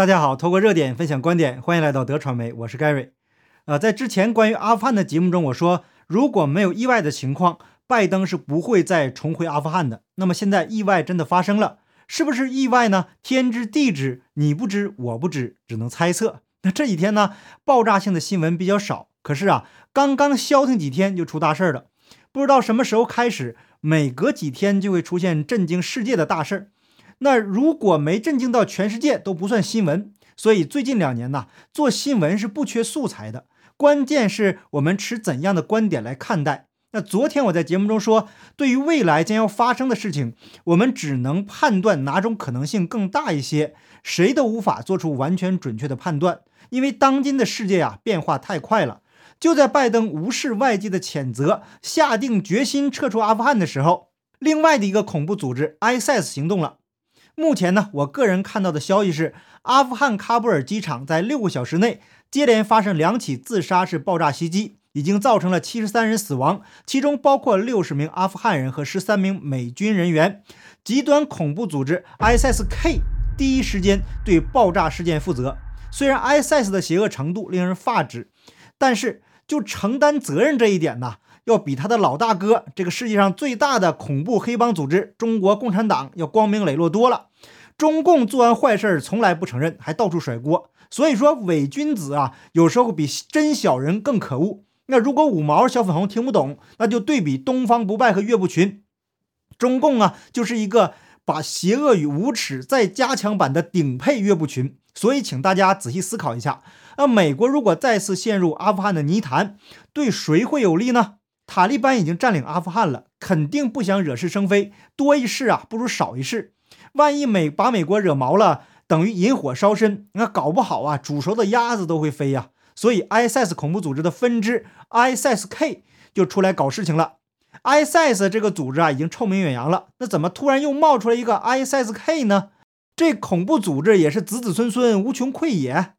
大家好，透过热点分享观点，欢迎来到德传媒，我是 Gary。呃，在之前关于阿富汗的节目中，我说如果没有意外的情况，拜登是不会再重回阿富汗的。那么现在意外真的发生了，是不是意外呢？天知地知，你不知我不知，只能猜测。那这几天呢，爆炸性的新闻比较少，可是啊，刚刚消停几天就出大事了。不知道什么时候开始，每隔几天就会出现震惊世界的大事儿。那如果没震惊到全世界都不算新闻，所以最近两年呢，做新闻是不缺素材的，关键是我们持怎样的观点来看待。那昨天我在节目中说，对于未来将要发生的事情，我们只能判断哪种可能性更大一些，谁都无法做出完全准确的判断，因为当今的世界啊变化太快了。就在拜登无视外界的谴责，下定决心撤出阿富汗的时候，另外的一个恐怖组织 ISIS 行动了。目前呢，我个人看到的消息是，阿富汗喀布尔机场在六个小时内接连发生两起自杀式爆炸袭击，已经造成了七十三人死亡，其中包括六十名阿富汗人和十三名美军人员。极端恐怖组织 ISK 第一时间对爆炸事件负责。虽然 ISIS 的邪恶程度令人发指，但是就承担责任这一点呢？要比他的老大哥，这个世界上最大的恐怖黑帮组织中国共产党要光明磊落多了。中共做完坏事从来不承认，还到处甩锅。所以说伪君子啊，有时候比真小人更可恶。那如果五毛小粉红听不懂，那就对比东方不败和岳不群。中共啊，就是一个把邪恶与无耻再加强版的顶配岳不群。所以请大家仔细思考一下，那美国如果再次陷入阿富汗的泥潭，对谁会有利呢？塔利班已经占领阿富汗了，肯定不想惹是生非，多一事啊不如少一事。万一美把美国惹毛了，等于引火烧身，那搞不好啊煮熟的鸭子都会飞呀。所以，ISIS 恐怖组织的分支 ISIS-K 就出来搞事情了。ISIS 这个组织啊已经臭名远扬了，那怎么突然又冒出来一个 ISIS-K 呢？这恐怖组织也是子子孙孙无穷匮也。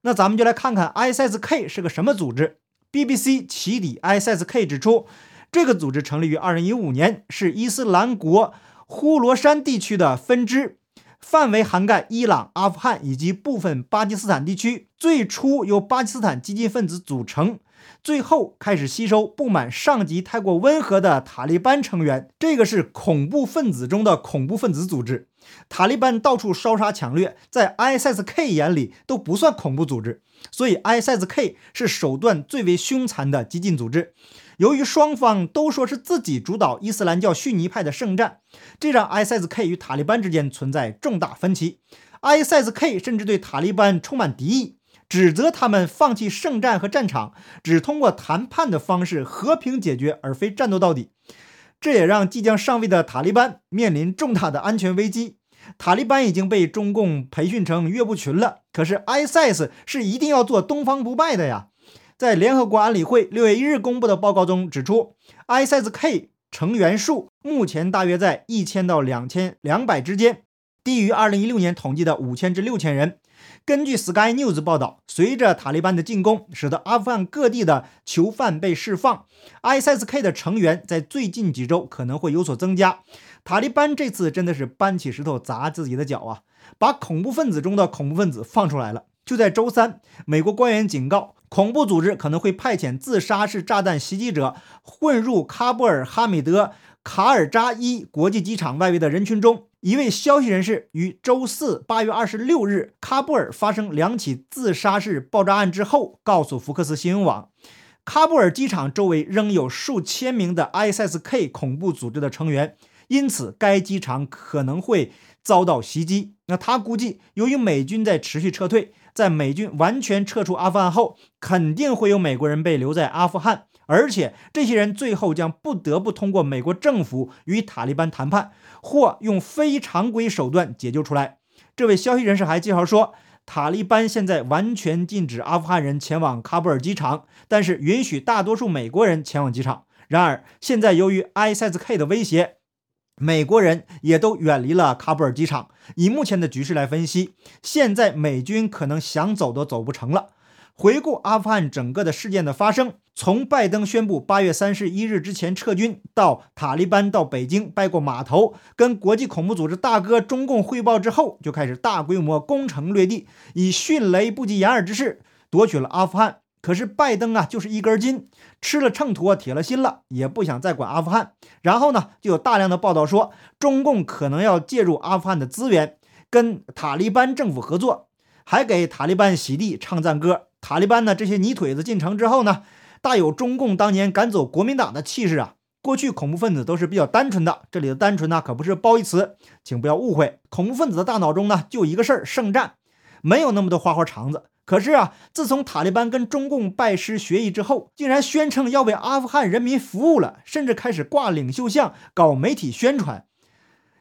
那咱们就来看看 ISIS-K 是个什么组织。BBC 起底 ISSK 指出，这个组织成立于2015年，是伊斯兰国呼罗珊地区的分支，范围涵盖伊朗、阿富汗以及部分巴基斯坦地区。最初由巴基斯坦激进分子组成，最后开始吸收不满上级太过温和的塔利班成员。这个是恐怖分子中的恐怖分子组织。塔利班到处烧杀抢掠，在 ISIS-K 眼里都不算恐怖组织。所以，ISIS-K 是手段最为凶残的激进组织。由于双方都说是自己主导伊斯兰教逊尼派的圣战，这让 ISSK 与塔利班之间存在重大分歧。ISIS-K 甚至对塔利班充满敌意，指责他们放弃圣战和战场，只通过谈判的方式和平解决，而非战斗到底。这也让即将上位的塔利班面临重大的安全危机。塔利班已经被中共培训成岳不群了，可是 ISIS 是一定要做东方不败的呀。在联合国安理会六月一日公布的报告中指出，ISIS-K 成员数目前大约在一千到两千两百之间，低于二零一六年统计的五千至六千人。根据 Sky News 报道，随着塔利班的进攻，使得阿富汗各地的囚犯被释放，ISIS-K 的成员在最近几周可能会有所增加。塔利班这次真的是搬起石头砸自己的脚啊，把恐怖分子中的恐怖分子放出来了。就在周三，美国官员警告，恐怖组织可能会派遣自杀式炸弹袭击者混入喀布尔哈米德卡尔扎伊国际机场外围的人群中。一位消息人士于周四八月二十六日喀布尔发生两起自杀式爆炸案之后，告诉福克斯新闻网，喀布尔机场周围仍有数千名的 ISSK 恐怖组织的成员，因此该机场可能会遭到袭击。那他估计，由于美军在持续撤退，在美军完全撤出阿富汗后，肯定会有美国人被留在阿富汗。而且这些人最后将不得不通过美国政府与塔利班谈判，或用非常规手段解救出来。这位消息人士还介绍说，塔利班现在完全禁止阿富汗人前往喀布尔机场，但是允许大多数美国人前往机场。然而，现在由于 ISIS-K 的威胁，美国人也都远离了喀布尔机场。以目前的局势来分析，现在美军可能想走都走不成了。回顾阿富汗整个的事件的发生，从拜登宣布八月三十一日之前撤军，到塔利班到北京拜过码头，跟国际恐怖组织大哥中共汇报之后，就开始大规模攻城略地，以迅雷不及掩耳之势夺取了阿富汗。可是拜登啊，就是一根筋，吃了秤砣铁了心了，也不想再管阿富汗。然后呢，就有大量的报道说，中共可能要介入阿富汗的资源，跟塔利班政府合作，还给塔利班洗地、唱赞歌。塔利班呢，这些泥腿子进城之后呢，大有中共当年赶走国民党的气势啊！过去恐怖分子都是比较单纯的，这里的单纯呢，可不是褒义词，请不要误会。恐怖分子的大脑中呢，就一个事儿：圣战，没有那么多花花肠子。可是啊，自从塔利班跟中共拜师学艺之后，竟然宣称要为阿富汗人民服务了，甚至开始挂领袖像、搞媒体宣传，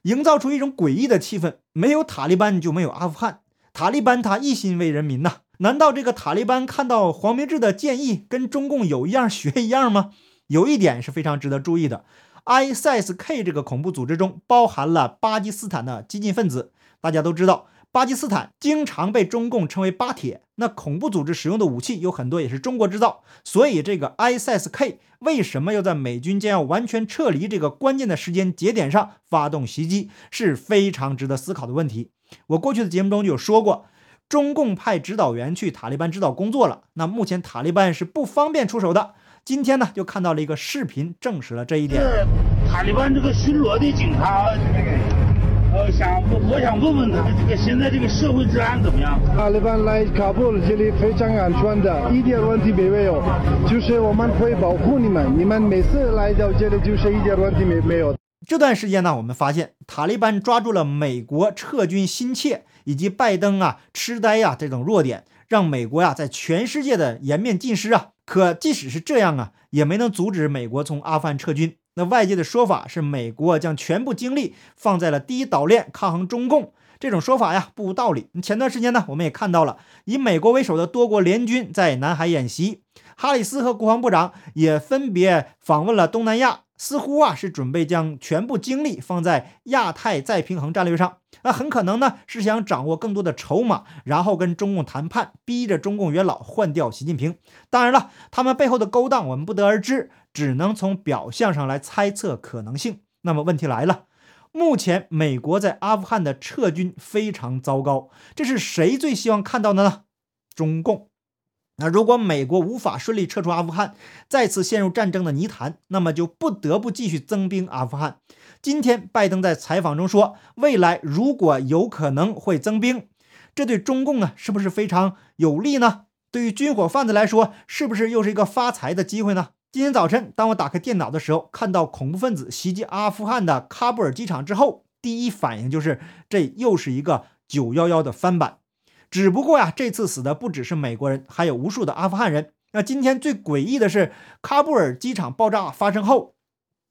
营造出一种诡异的气氛。没有塔利班就没有阿富汗，塔利班他一心为人民呐。难道这个塔利班看到黄明志的建议跟中共有一样学一样吗？有一点是非常值得注意的，ISIS-K 这个恐怖组织中包含了巴基斯坦的激进分子。大家都知道，巴基斯坦经常被中共称为“巴铁”，那恐怖组织使用的武器有很多也是中国制造。所以，这个 ISIS-K 为什么要在美军将要完全撤离这个关键的时间节点上发动袭击，是非常值得思考的问题。我过去的节目中就有说过。中共派指导员去塔利班指导工作了，那目前塔利班是不方便出手的。今天呢，就看到了一个视频，证实了这一点。塔利班这个巡逻的警察，呃，想我想问问他，这个现在这个社会治安怎么样？塔利班来喀布尔这里非常安全的，一点问题没有，就是我们会保护你们，你们每次来到这里就是一点问题没没有。这段时间呢，我们发现塔利班抓住了美国撤军心切以及拜登啊痴呆呀这种弱点，让美国呀在全世界的颜面尽失啊。可即使是这样啊，也没能阻止美国从阿富汗撤军。那外界的说法是美国将全部精力放在了第一岛链抗衡中共，这种说法呀不无道理。前段时间呢，我们也看到了以美国为首的多国联军在南海演习，哈里斯和国防部长也分别访问了东南亚。似乎啊是准备将全部精力放在亚太再平衡战略上，那很可能呢是想掌握更多的筹码，然后跟中共谈判，逼着中共元老换掉习近平。当然了，他们背后的勾当我们不得而知，只能从表象上来猜测可能性。那么问题来了，目前美国在阿富汗的撤军非常糟糕，这是谁最希望看到的呢？中共。那如果美国无法顺利撤出阿富汗，再次陷入战争的泥潭，那么就不得不继续增兵阿富汗。今天拜登在采访中说，未来如果有可能会增兵，这对中共呢是不是非常有利呢？对于军火贩子来说，是不是又是一个发财的机会呢？今天早晨，当我打开电脑的时候，看到恐怖分子袭击阿富汗的喀布尔机场之后，第一反应就是这又是一个九幺幺的翻版。只不过呀，这次死的不只是美国人，还有无数的阿富汗人。那今天最诡异的是，喀布尔机场爆炸发生后，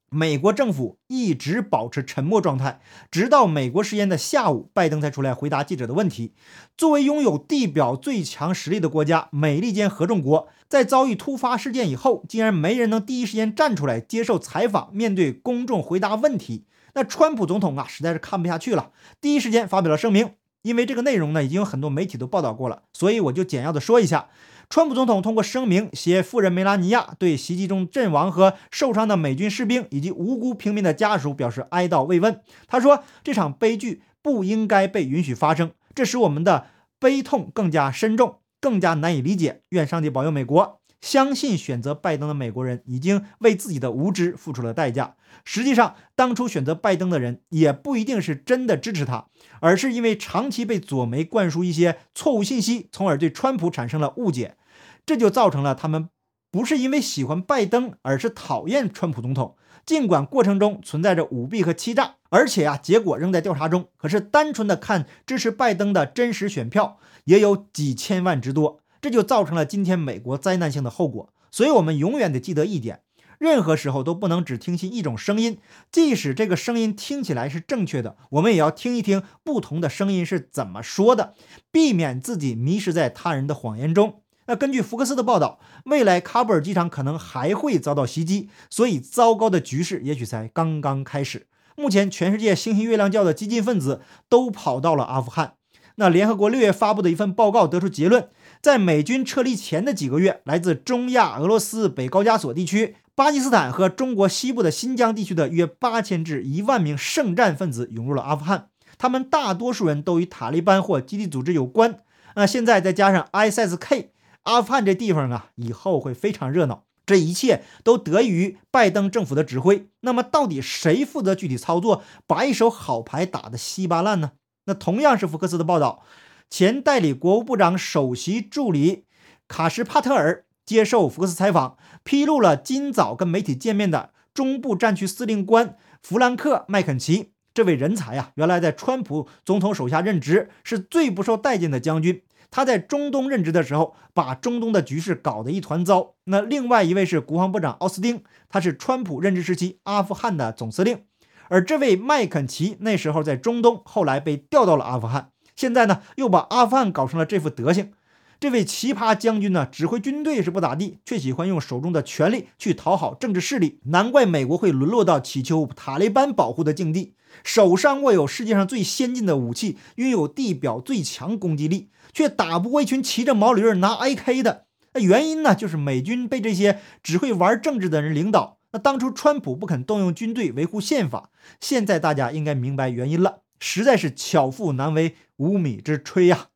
美国政府一直保持沉默状态，直到美国时间的下午，拜登才出来回答记者的问题。作为拥有地表最强实力的国家，美利坚合众国，在遭遇突发事件以后，竟然没人能第一时间站出来接受采访，面对公众回答问题。那川普总统啊，实在是看不下去了，第一时间发表了声明。因为这个内容呢，已经有很多媒体都报道过了，所以我就简要的说一下。川普总统通过声明携夫人梅拉尼亚对袭击中阵亡和受伤的美军士兵以及无辜平民的家属表示哀悼慰问。他说，这场悲剧不应该被允许发生，这使我们的悲痛更加深重，更加难以理解。愿上帝保佑美国。相信选择拜登的美国人已经为自己的无知付出了代价。实际上，当初选择拜登的人也不一定是真的支持他，而是因为长期被左媒灌输一些错误信息，从而对川普产生了误解，这就造成了他们不是因为喜欢拜登，而是讨厌川普总统。尽管过程中存在着舞弊和欺诈，而且啊，结果仍在调查中。可是，单纯的看支持拜登的真实选票，也有几千万之多。这就造成了今天美国灾难性的后果，所以我们永远得记得一点：任何时候都不能只听信一种声音，即使这个声音听起来是正确的，我们也要听一听不同的声音是怎么说的，避免自己迷失在他人的谎言中。那根据福克斯的报道，未来喀布尔机场可能还会遭到袭击，所以糟糕的局势也许才刚刚开始。目前，全世界星星月亮教的激进分子都跑到了阿富汗。那联合国六月发布的一份报告得出结论。在美军撤离前的几个月，来自中亚、俄罗斯、北高加索地区、巴基斯坦和中国西部的新疆地区的约八千至一万名圣战分子涌入了阿富汗，他们大多数人都与塔利班或基地组织有关。那现在再加上 ISK，阿富汗这地方啊，以后会非常热闹。这一切都得益于拜登政府的指挥。那么，到底谁负责具体操作，把一手好牌打得稀巴烂呢？那同样是福克斯的报道，前代理国务部长首席助理卡什帕特尔接受福克斯采访，披露了今早跟媒体见面的中部战区司令官弗兰克·麦肯齐。这位人才啊，原来在川普总统手下任职，是最不受待见的将军。他在中东任职的时候，把中东的局势搞得一团糟。那另外一位是国防部长奥斯汀，他是川普任职时期阿富汗的总司令。而这位麦肯齐那时候在中东，后来被调到了阿富汗，现在呢又把阿富汗搞成了这副德行。这位奇葩将军呢，指挥军队是不咋地，却喜欢用手中的权力去讨好政治势力，难怪美国会沦落到祈求塔利班保护的境地。手上握有世界上最先进的武器，拥有地表最强攻击力。却打不过一群骑着毛驴拿 AK 的，那原因呢？就是美军被这些只会玩政治的人领导。那当初川普不肯动用军队维护宪法，现在大家应该明白原因了。实在是巧妇难为无米之炊呀！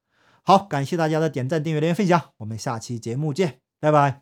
好，感谢大家的点赞、订阅、留言分享，我们下期节目见，拜拜。